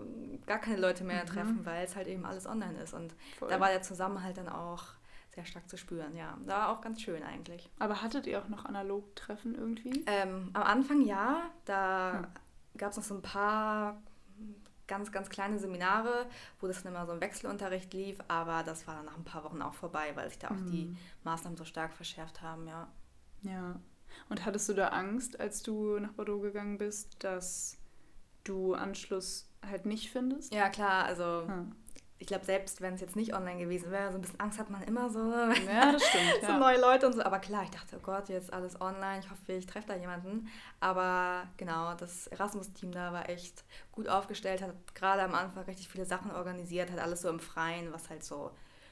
gar keine Leute mehr mhm. treffen, weil es halt eben alles online ist. Und Voll. da war der Zusammenhalt dann auch sehr stark zu spüren, ja. Da war auch ganz schön eigentlich. Aber hattet ihr auch noch analog Treffen irgendwie? Ähm, am Anfang ja, da hm. gab es noch so ein paar ganz, ganz kleine Seminare, wo das dann immer so im Wechselunterricht lief, aber das war dann nach ein paar Wochen auch vorbei, weil sich da auch mhm. die Maßnahmen so stark verschärft haben, ja. Ja. Und hattest du da Angst, als du nach Bordeaux gegangen bist, dass du Anschluss halt nicht findest? Ja, klar, also hm ich glaube, selbst wenn es jetzt nicht online gewesen wäre, so ein bisschen Angst hat man immer so. Ja, das stimmt. so ja. neue Leute und so. Aber klar, ich dachte, oh Gott, jetzt alles online. Ich hoffe, ich treffe da jemanden. Aber genau, das Erasmus-Team da war echt gut aufgestellt, hat gerade am Anfang richtig viele Sachen organisiert, hat alles so im Freien, was halt so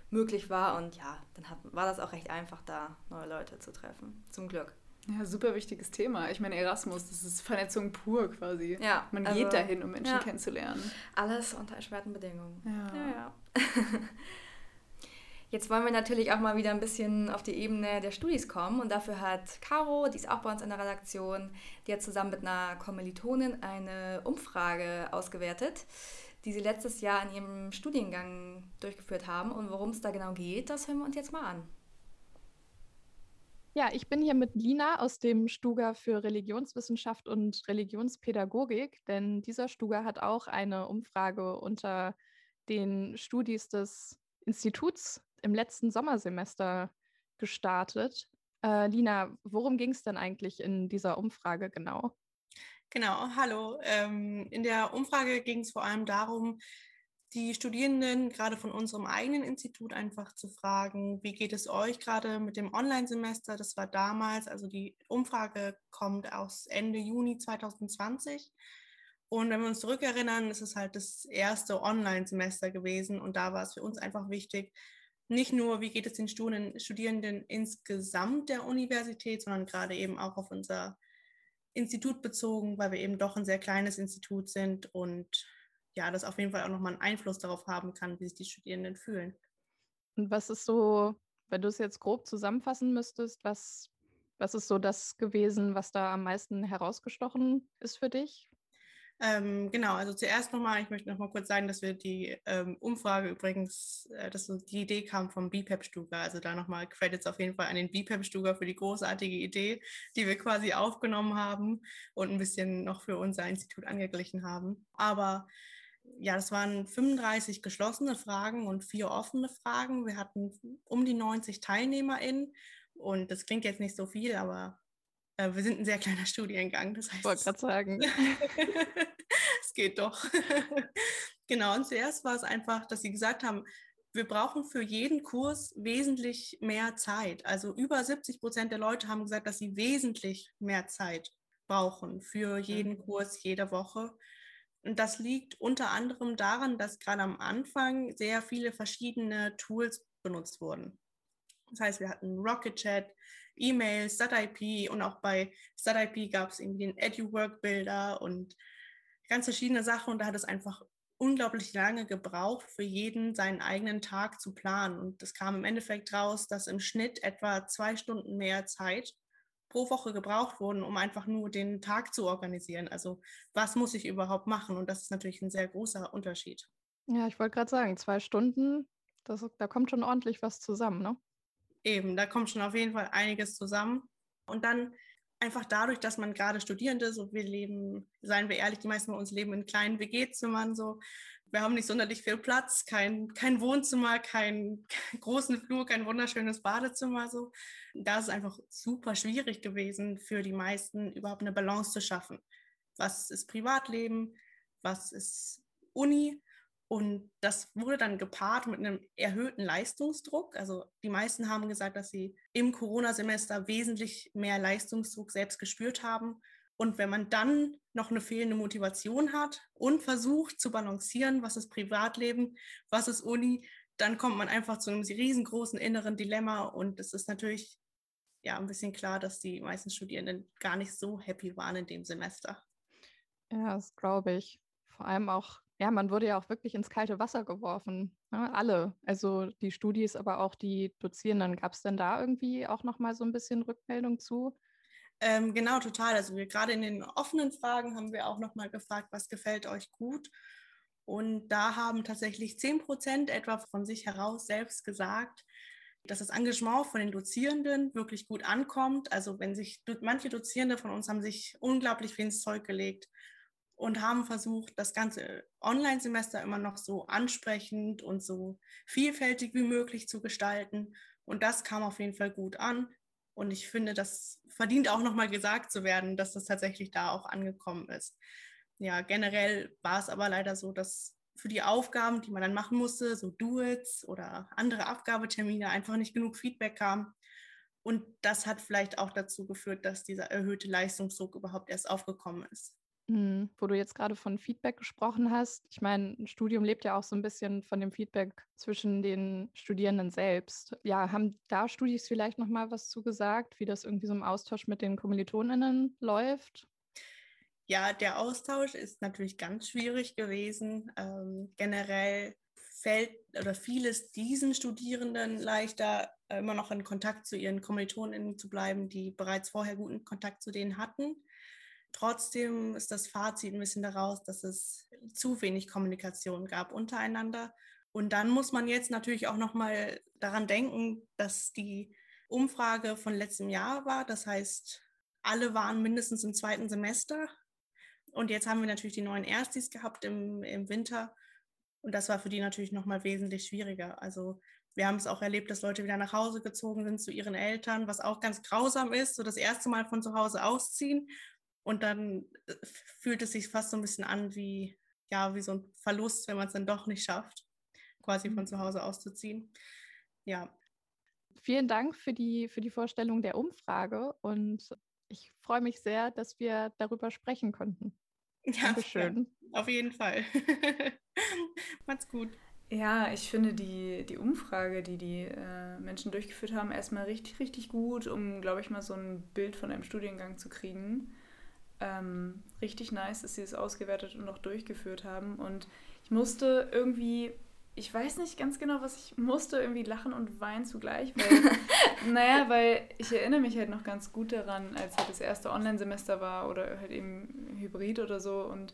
möglich war. Und ja, dann hat, war das auch recht einfach, da neue Leute zu treffen. Zum Glück. Ja, super wichtiges Thema. Ich meine, Erasmus, das ist Vernetzung pur quasi. Ja. Man also, geht dahin, um Menschen ja. kennenzulernen. Alles unter erschwerten Bedingungen. Ja. ja, ja. Jetzt wollen wir natürlich auch mal wieder ein bisschen auf die Ebene der Studis kommen und dafür hat Caro, die ist auch bei uns in der Redaktion, die hat zusammen mit einer Kommilitonin eine Umfrage ausgewertet, die sie letztes Jahr in ihrem Studiengang durchgeführt haben und worum es da genau geht, das hören wir uns jetzt mal an. Ja, ich bin hier mit Lina aus dem Stuga für Religionswissenschaft und Religionspädagogik, denn dieser Stuga hat auch eine Umfrage unter den Studis des Instituts im letzten Sommersemester gestartet. Äh, Lina, worum ging es denn eigentlich in dieser Umfrage genau? Genau, hallo. Ähm, in der Umfrage ging es vor allem darum, die Studierenden gerade von unserem eigenen Institut einfach zu fragen, wie geht es euch gerade mit dem Online-Semester? Das war damals, also die Umfrage kommt aus Ende Juni 2020. Und wenn wir uns zurückerinnern, ist es halt das erste Online-Semester gewesen. Und da war es für uns einfach wichtig, nicht nur, wie geht es den Studierenden insgesamt der Universität, sondern gerade eben auch auf unser Institut bezogen, weil wir eben doch ein sehr kleines Institut sind und ja, das auf jeden Fall auch nochmal einen Einfluss darauf haben kann, wie sich die Studierenden fühlen. Und was ist so, wenn du es jetzt grob zusammenfassen müsstest, was, was ist so das gewesen, was da am meisten herausgestochen ist für dich? Ähm, genau, also zuerst nochmal, ich möchte nochmal kurz sagen, dass wir die ähm, Umfrage übrigens, äh, dass die Idee kam vom BPEP-Stuga. Also da nochmal Credits auf jeden Fall an den BPEP-Stuga für die großartige Idee, die wir quasi aufgenommen haben und ein bisschen noch für unser Institut angeglichen haben. Aber ja, das waren 35 geschlossene Fragen und vier offene Fragen. Wir hatten um die 90 TeilnehmerInnen und das klingt jetzt nicht so viel, aber äh, wir sind ein sehr kleiner Studiengang. Das heißt, ich wollte gerade sagen. es geht doch. genau, und zuerst war es einfach, dass sie gesagt haben, wir brauchen für jeden Kurs wesentlich mehr Zeit. Also über 70 Prozent der Leute haben gesagt, dass sie wesentlich mehr Zeit brauchen für jeden. Kurs jede Woche. Und das liegt unter anderem daran, dass gerade am Anfang sehr viele verschiedene Tools benutzt wurden. Das heißt, wir hatten Rocket Chat, E-Mail, StatIP und auch bei StatIP gab es irgendwie den EduWork-Builder und ganz verschiedene Sachen. Und da hat es einfach unglaublich lange gebraucht, für jeden seinen eigenen Tag zu planen. Und es kam im Endeffekt raus, dass im Schnitt etwa zwei Stunden mehr Zeit pro Woche gebraucht wurden, um einfach nur den Tag zu organisieren. Also was muss ich überhaupt machen? Und das ist natürlich ein sehr großer Unterschied. Ja, ich wollte gerade sagen, zwei Stunden, das, da kommt schon ordentlich was zusammen, ne? Eben, da kommt schon auf jeden Fall einiges zusammen. Und dann einfach dadurch, dass man gerade Studierende, so wir leben, seien wir ehrlich, die meisten von uns leben in kleinen WG-Zimmern, so wir haben nicht sonderlich viel Platz, kein, kein Wohnzimmer, keinen großen Flur, kein wunderschönes Badezimmer. So. Da ist es einfach super schwierig gewesen für die meisten, überhaupt eine Balance zu schaffen. Was ist Privatleben? Was ist Uni? Und das wurde dann gepaart mit einem erhöhten Leistungsdruck. Also die meisten haben gesagt, dass sie im Corona-Semester wesentlich mehr Leistungsdruck selbst gespürt haben und wenn man dann noch eine fehlende Motivation hat und versucht zu balancieren, was ist Privatleben, was ist Uni, dann kommt man einfach zu einem riesengroßen inneren Dilemma. Und es ist natürlich ja ein bisschen klar, dass die meisten Studierenden gar nicht so happy waren in dem Semester. Ja, das glaube ich. Vor allem auch, ja, man wurde ja auch wirklich ins kalte Wasser geworfen. Ne? Alle. Also die Studis, aber auch die Dozierenden. Gab es denn da irgendwie auch nochmal so ein bisschen Rückmeldung zu? Ähm, genau, total. Also wir gerade in den offenen Fragen haben wir auch nochmal gefragt, was gefällt euch gut? Und da haben tatsächlich 10 Prozent etwa von sich heraus selbst gesagt, dass das Engagement von den Dozierenden wirklich gut ankommt. Also wenn sich manche Dozierende von uns haben sich unglaublich viel ins Zeug gelegt und haben versucht, das ganze Online-Semester immer noch so ansprechend und so vielfältig wie möglich zu gestalten. Und das kam auf jeden Fall gut an. Und ich finde, das verdient auch nochmal gesagt zu werden, dass das tatsächlich da auch angekommen ist. Ja, generell war es aber leider so, dass für die Aufgaben, die man dann machen musste, so Do-Its oder andere Abgabetermine, einfach nicht genug Feedback kam. Und das hat vielleicht auch dazu geführt, dass dieser erhöhte Leistungsdruck überhaupt erst aufgekommen ist. Mhm. Wo du jetzt gerade von Feedback gesprochen hast. Ich meine, ein Studium lebt ja auch so ein bisschen von dem Feedback zwischen den Studierenden selbst. Ja, haben da Studis vielleicht noch mal was zugesagt, wie das irgendwie so im Austausch mit den KommilitonInnen läuft? Ja, der Austausch ist natürlich ganz schwierig gewesen. Ähm, generell fällt oder fiel es diesen Studierenden leichter, immer noch in Kontakt zu ihren KommilitonInnen zu bleiben, die bereits vorher guten Kontakt zu denen hatten. Trotzdem ist das Fazit ein bisschen daraus, dass es zu wenig Kommunikation gab untereinander. Und dann muss man jetzt natürlich auch noch mal daran denken, dass die Umfrage von letztem Jahr war. Das heißt, alle waren mindestens im zweiten Semester. Und jetzt haben wir natürlich die neuen Erstis gehabt im, im Winter. Und das war für die natürlich noch mal wesentlich schwieriger. Also wir haben es auch erlebt, dass Leute wieder nach Hause gezogen sind zu ihren Eltern, was auch ganz grausam ist, so das erste Mal von zu Hause ausziehen und dann äh, fühlt es sich fast so ein bisschen an wie, ja, wie so ein Verlust, wenn man es dann doch nicht schafft, quasi von zu mhm. Hause auszuziehen. Ja. Vielen Dank für die, für die Vorstellung der Umfrage und ich freue mich sehr, dass wir darüber sprechen konnten. Ja, Dankeschön. Ja, auf jeden Fall. Macht's gut. Ja, ich finde die, die Umfrage, die die äh, Menschen durchgeführt haben, erstmal richtig, richtig gut, um, glaube ich, mal so ein Bild von einem Studiengang zu kriegen ähm, richtig nice, dass sie es ausgewertet und auch durchgeführt haben. Und ich musste irgendwie, ich weiß nicht ganz genau, was ich musste, irgendwie lachen und weinen zugleich. Weil, naja, weil ich erinnere mich halt noch ganz gut daran, als halt das erste Online-Semester war oder halt eben Hybrid oder so. Und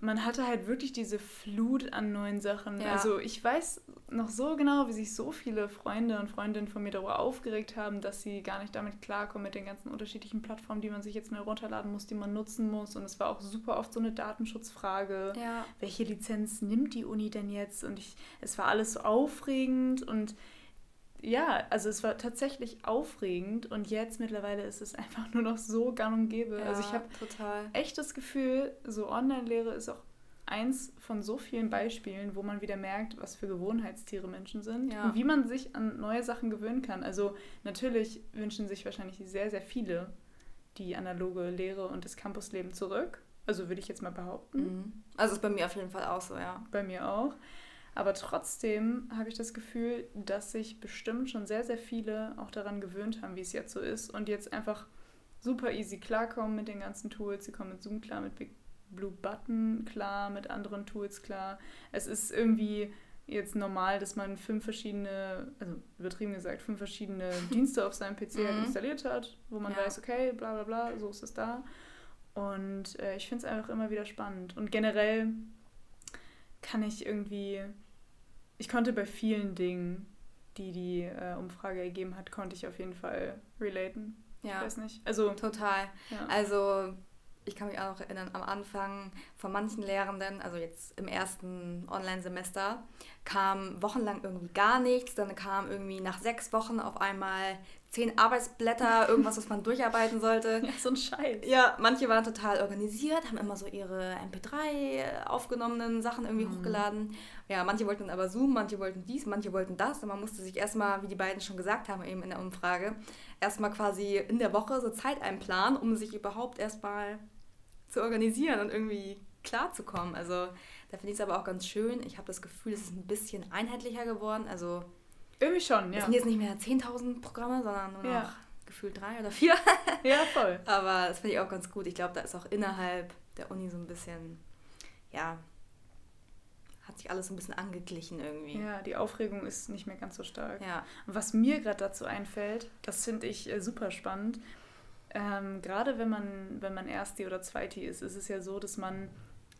man hatte halt wirklich diese Flut an neuen Sachen. Ja. Also ich weiß noch so genau, wie sich so viele Freunde und Freundinnen von mir darüber aufgeregt haben, dass sie gar nicht damit klarkommen mit den ganzen unterschiedlichen Plattformen, die man sich jetzt mehr runterladen muss, die man nutzen muss. Und es war auch super oft so eine Datenschutzfrage. Ja. Welche Lizenz nimmt die Uni denn jetzt? Und ich, es war alles so aufregend und ja, also es war tatsächlich aufregend und jetzt mittlerweile ist es einfach nur noch so gang und gäbe. Ja, also ich habe echt das Gefühl, so Online-Lehre ist auch eins von so vielen Beispielen, wo man wieder merkt, was für Gewohnheitstiere Menschen sind ja. und wie man sich an neue Sachen gewöhnen kann. Also natürlich wünschen sich wahrscheinlich sehr, sehr viele die analoge Lehre und das Campusleben zurück. Also würde ich jetzt mal behaupten. Mhm. Also ist bei mir auf jeden Fall auch so, ja. Bei mir auch. Aber trotzdem habe ich das Gefühl, dass sich bestimmt schon sehr, sehr viele auch daran gewöhnt haben, wie es jetzt so ist und jetzt einfach super easy klarkommen mit den ganzen Tools. Sie kommen mit Zoom klar, mit Big Blue Button klar, mit anderen Tools klar. Es ist irgendwie jetzt normal, dass man fünf verschiedene, also übertrieben gesagt, fünf verschiedene Dienste auf seinem PC halt mhm. installiert hat, wo man ja. weiß, okay, bla bla bla, so ist es da. Und äh, ich finde es einfach immer wieder spannend. Und generell kann ich irgendwie ich konnte bei vielen Dingen, die die äh, Umfrage ergeben hat, konnte ich auf jeden Fall relaten. Ja. Ich weiß nicht. Also total. Ja. Also ich kann mich auch noch erinnern, am Anfang von manchen Lehrenden, also jetzt im ersten Online-Semester, kam wochenlang irgendwie gar nichts. Dann kam irgendwie nach sechs Wochen auf einmal zehn Arbeitsblätter, irgendwas, was man durcharbeiten sollte. Ja, so ein Scheiß. Ja, manche waren total organisiert, haben immer so ihre MP3 aufgenommenen Sachen irgendwie mhm. hochgeladen. Ja, manche wollten aber Zoom, manche wollten dies, manche wollten das. Und man musste sich erstmal, wie die beiden schon gesagt haben, eben in der Umfrage, erstmal quasi in der Woche so Zeit einplanen, um sich überhaupt erstmal zu organisieren und irgendwie klarzukommen. Also da finde ich es aber auch ganz schön. Ich habe das Gefühl, es ist ein bisschen einheitlicher geworden. Also irgendwie schon, ja. Es sind jetzt nicht mehr 10.000 Programme, sondern nur noch gefühlt drei oder vier. ja, voll. Aber das finde ich auch ganz gut. Ich glaube, da ist auch innerhalb der Uni so ein bisschen, ja, hat sich alles so ein bisschen angeglichen irgendwie. Ja, die Aufregung ist nicht mehr ganz so stark. Ja. Und was mir gerade dazu einfällt, das finde ich äh, super spannend. Ähm, gerade wenn man, wenn man Ersti oder Zweiti ist, ist es ja so, dass man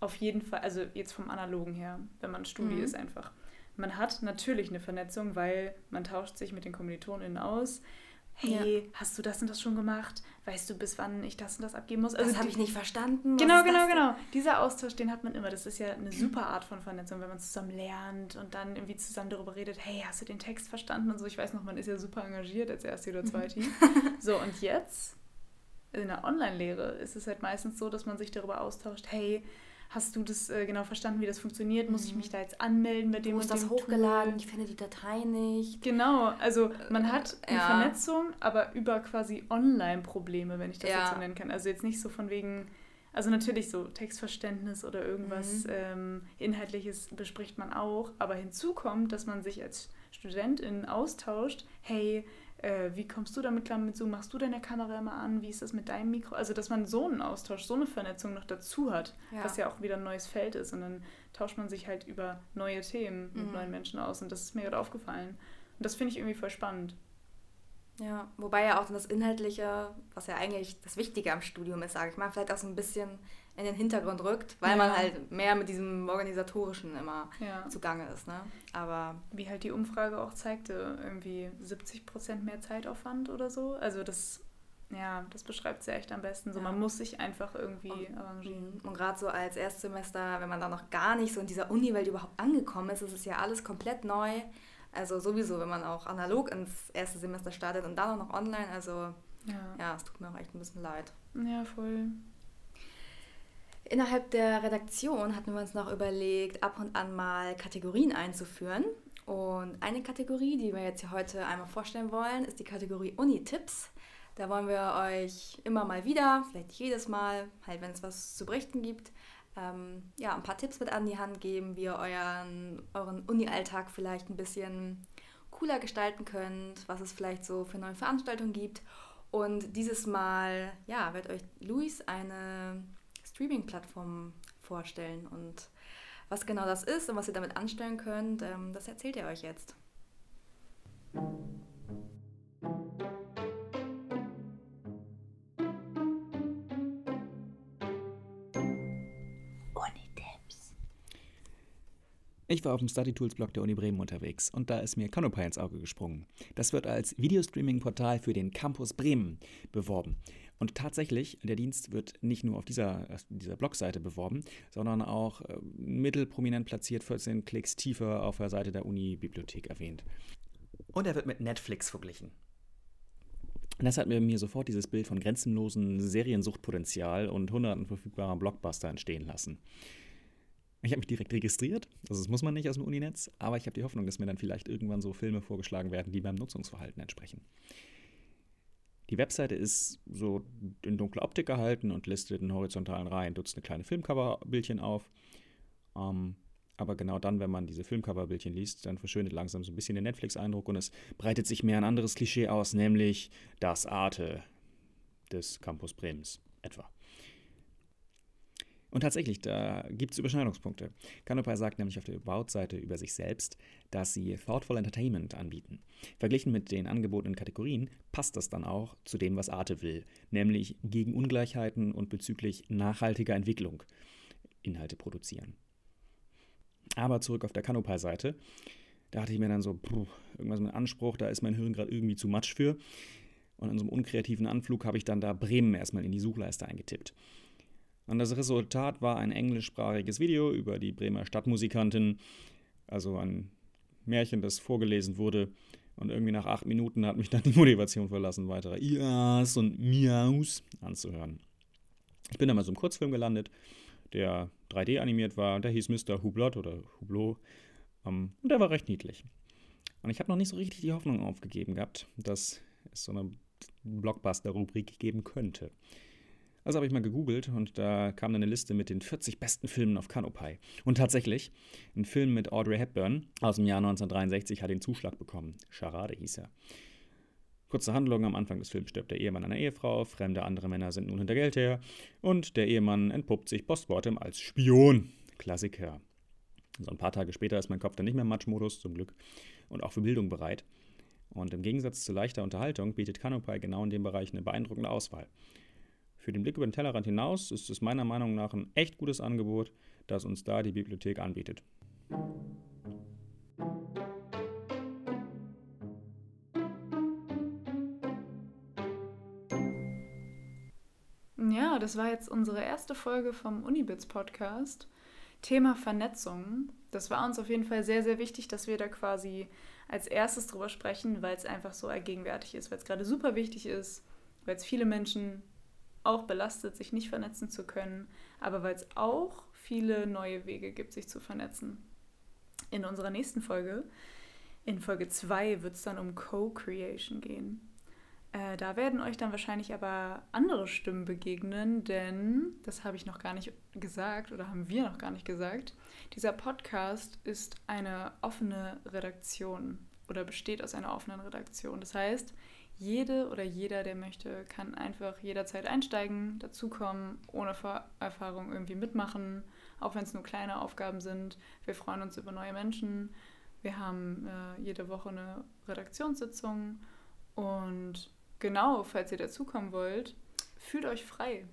auf jeden Fall, also jetzt vom Analogen her, wenn man Studi mhm. ist einfach, man hat natürlich eine Vernetzung, weil man tauscht sich mit den KommilitonInnen aus. hey, ja. hast du das und das schon gemacht? Weißt du, bis wann ich das und das abgeben muss? Also das habe ich nicht verstanden. Genau, genau, genau. Dieser Austausch, den hat man immer. Das ist ja eine super Art von Vernetzung, wenn man zusammen lernt und dann irgendwie zusammen darüber redet, hey, hast du den Text verstanden und so. Ich weiß noch, man ist ja super engagiert als erste oder zweite. So, und jetzt in der Online-Lehre ist es halt meistens so, dass man sich darüber austauscht, hey, hast du das äh, genau verstanden, wie das funktioniert? Muss ich mich da jetzt anmelden mit dem Wo ist das hochgeladen? Tool? Ich finde die Datei nicht. Genau, also man hat eine ja. Vernetzung, aber über quasi Online-Probleme, wenn ich das ja. jetzt so nennen kann. Also jetzt nicht so von wegen, also natürlich so Textverständnis oder irgendwas mhm. ähm, Inhaltliches bespricht man auch, aber hinzu kommt, dass man sich als Studentin austauscht, hey, äh, wie kommst du damit klar mit Zoom? Machst du deine Kamera immer an? Wie ist das mit deinem Mikro? Also, dass man so einen Austausch, so eine Vernetzung noch dazu hat, ja. was ja auch wieder ein neues Feld ist. Und dann tauscht man sich halt über neue Themen mit mhm. neuen Menschen aus. Und das ist mir gerade aufgefallen. Und das finde ich irgendwie voll spannend. Ja, wobei ja auch das Inhaltliche, was ja eigentlich das Wichtige am Studium ist, sage ich mal, vielleicht auch so ein bisschen in den Hintergrund rückt, weil ja. man halt mehr mit diesem Organisatorischen immer ja. zugange ist. Ne? Aber Wie halt die Umfrage auch zeigte, irgendwie 70 Prozent mehr Zeitaufwand oder so. Also das, ja, das beschreibt es ja echt am besten. So, ja. Man muss sich einfach irgendwie und, arrangieren. Und gerade so als Erstsemester, wenn man da noch gar nicht so in dieser Uni-Welt überhaupt angekommen ist, ist es ja alles komplett neu. Also sowieso, wenn man auch analog ins erste Semester startet und dann auch noch online, also ja, ja es tut mir auch echt ein bisschen leid. Ja, voll. Innerhalb der Redaktion hatten wir uns noch überlegt, ab und an mal Kategorien einzuführen. Und eine Kategorie, die wir jetzt hier heute einmal vorstellen wollen, ist die Kategorie Uni-Tipps. Da wollen wir euch immer mal wieder, vielleicht jedes Mal, halt wenn es was zu berichten gibt, ähm, ja, ein paar Tipps mit an die Hand geben, wie ihr euren, euren Uni-Alltag vielleicht ein bisschen cooler gestalten könnt, was es vielleicht so für neue Veranstaltungen gibt. Und dieses Mal ja, wird euch Luis eine Streaming-Plattform vorstellen. Und was genau das ist und was ihr damit anstellen könnt, ähm, das erzählt er euch jetzt. Ich war auf dem Study Tools Blog der Uni Bremen unterwegs und da ist mir Canopy ins Auge gesprungen. Das wird als Videostreaming-Portal für den Campus Bremen beworben. Und tatsächlich, der Dienst wird nicht nur auf dieser, dieser Blogseite beworben, sondern auch äh, mittelprominent platziert, 14 Klicks tiefer auf der Seite der Uni-Bibliothek erwähnt. Und er wird mit Netflix verglichen. Das hat mir sofort dieses Bild von grenzenlosen Seriensuchtpotenzial und hunderten verfügbarer Blockbuster entstehen lassen. Ich habe mich direkt registriert, also das muss man nicht aus dem Uninetz, aber ich habe die Hoffnung, dass mir dann vielleicht irgendwann so Filme vorgeschlagen werden, die meinem Nutzungsverhalten entsprechen. Die Webseite ist so in dunkler Optik gehalten und listet in horizontalen Reihen Dutzende kleine Filmcoverbildchen auf. Ähm, aber genau dann, wenn man diese Filmcoverbildchen liest, dann verschwindet langsam so ein bisschen der Netflix-Eindruck und es breitet sich mehr ein anderes Klischee aus, nämlich das Arte des Campus Bremens etwa. Und tatsächlich, da gibt es Überschneidungspunkte. Canopy sagt nämlich auf der About-Seite über sich selbst, dass sie Thoughtful Entertainment anbieten. Verglichen mit den angebotenen Kategorien passt das dann auch zu dem, was Arte will, nämlich gegen Ungleichheiten und bezüglich nachhaltiger Entwicklung Inhalte produzieren. Aber zurück auf der Canopy-Seite, da hatte ich mir dann so, puh, irgendwas mit Anspruch, da ist mein Hirn gerade irgendwie zu matsch für. Und in so einem unkreativen Anflug habe ich dann da Bremen erstmal in die Suchleiste eingetippt. Und das Resultat war ein englischsprachiges Video über die Bremer Stadtmusikantin, also ein Märchen, das vorgelesen wurde. Und irgendwie nach acht Minuten hat mich dann die Motivation verlassen, weitere Ias und Miaus anzuhören. Ich bin dann mal so im Kurzfilm gelandet, der 3D animiert war. Der hieß Mr. Hublot oder Hublot. Um, und der war recht niedlich. Und ich habe noch nicht so richtig die Hoffnung aufgegeben gehabt, dass es so eine Blockbuster-Rubrik geben könnte. Also habe ich mal gegoogelt und da kam dann eine Liste mit den 40 besten Filmen auf Canopy. Und tatsächlich, ein Film mit Audrey Hepburn aus dem Jahr 1963 hat den Zuschlag bekommen. Charade hieß er. Kurze Handlung, am Anfang des Films stirbt der Ehemann einer Ehefrau, fremde andere Männer sind nun hinter Geld her und der Ehemann entpuppt sich postmortem als Spion. Klassiker. So ein paar Tage später ist mein Kopf dann nicht mehr im Matschmodus, zum Glück, und auch für Bildung bereit. Und im Gegensatz zu leichter Unterhaltung bietet Canopy genau in dem Bereich eine beeindruckende Auswahl. Für den Blick über den Tellerrand hinaus ist es meiner Meinung nach ein echt gutes Angebot, das uns da die Bibliothek anbietet. Ja, das war jetzt unsere erste Folge vom Unibits Podcast. Thema Vernetzung. Das war uns auf jeden Fall sehr, sehr wichtig, dass wir da quasi als erstes drüber sprechen, weil es einfach so allgegenwärtig ist, weil es gerade super wichtig ist, weil es viele Menschen auch belastet, sich nicht vernetzen zu können, aber weil es auch viele neue Wege gibt, sich zu vernetzen. In unserer nächsten Folge, in Folge 2, wird es dann um Co-Creation gehen. Äh, da werden euch dann wahrscheinlich aber andere Stimmen begegnen, denn, das habe ich noch gar nicht gesagt oder haben wir noch gar nicht gesagt, dieser Podcast ist eine offene Redaktion oder besteht aus einer offenen Redaktion. Das heißt, jede oder jeder, der möchte, kann einfach jederzeit einsteigen, dazukommen, ohne Erfahrung irgendwie mitmachen, auch wenn es nur kleine Aufgaben sind. Wir freuen uns über neue Menschen. Wir haben äh, jede Woche eine Redaktionssitzung und genau, falls ihr dazukommen wollt, fühlt euch frei.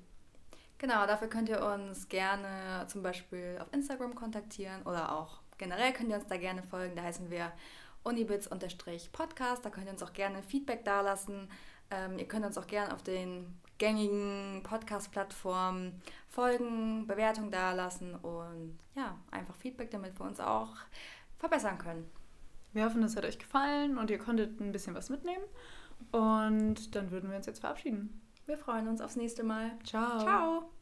Genau, dafür könnt ihr uns gerne zum Beispiel auf Instagram kontaktieren oder auch generell könnt ihr uns da gerne folgen. Da heißen wir unibits-podcast. Da könnt ihr uns auch gerne Feedback dalassen. Ähm, ihr könnt uns auch gerne auf den gängigen Podcast-Plattformen folgen, Bewertungen dalassen und ja, einfach Feedback, damit wir uns auch verbessern können. Wir hoffen, es hat euch gefallen und ihr konntet ein bisschen was mitnehmen. Und dann würden wir uns jetzt verabschieden. Wir freuen uns aufs nächste Mal. Ciao. Ciao.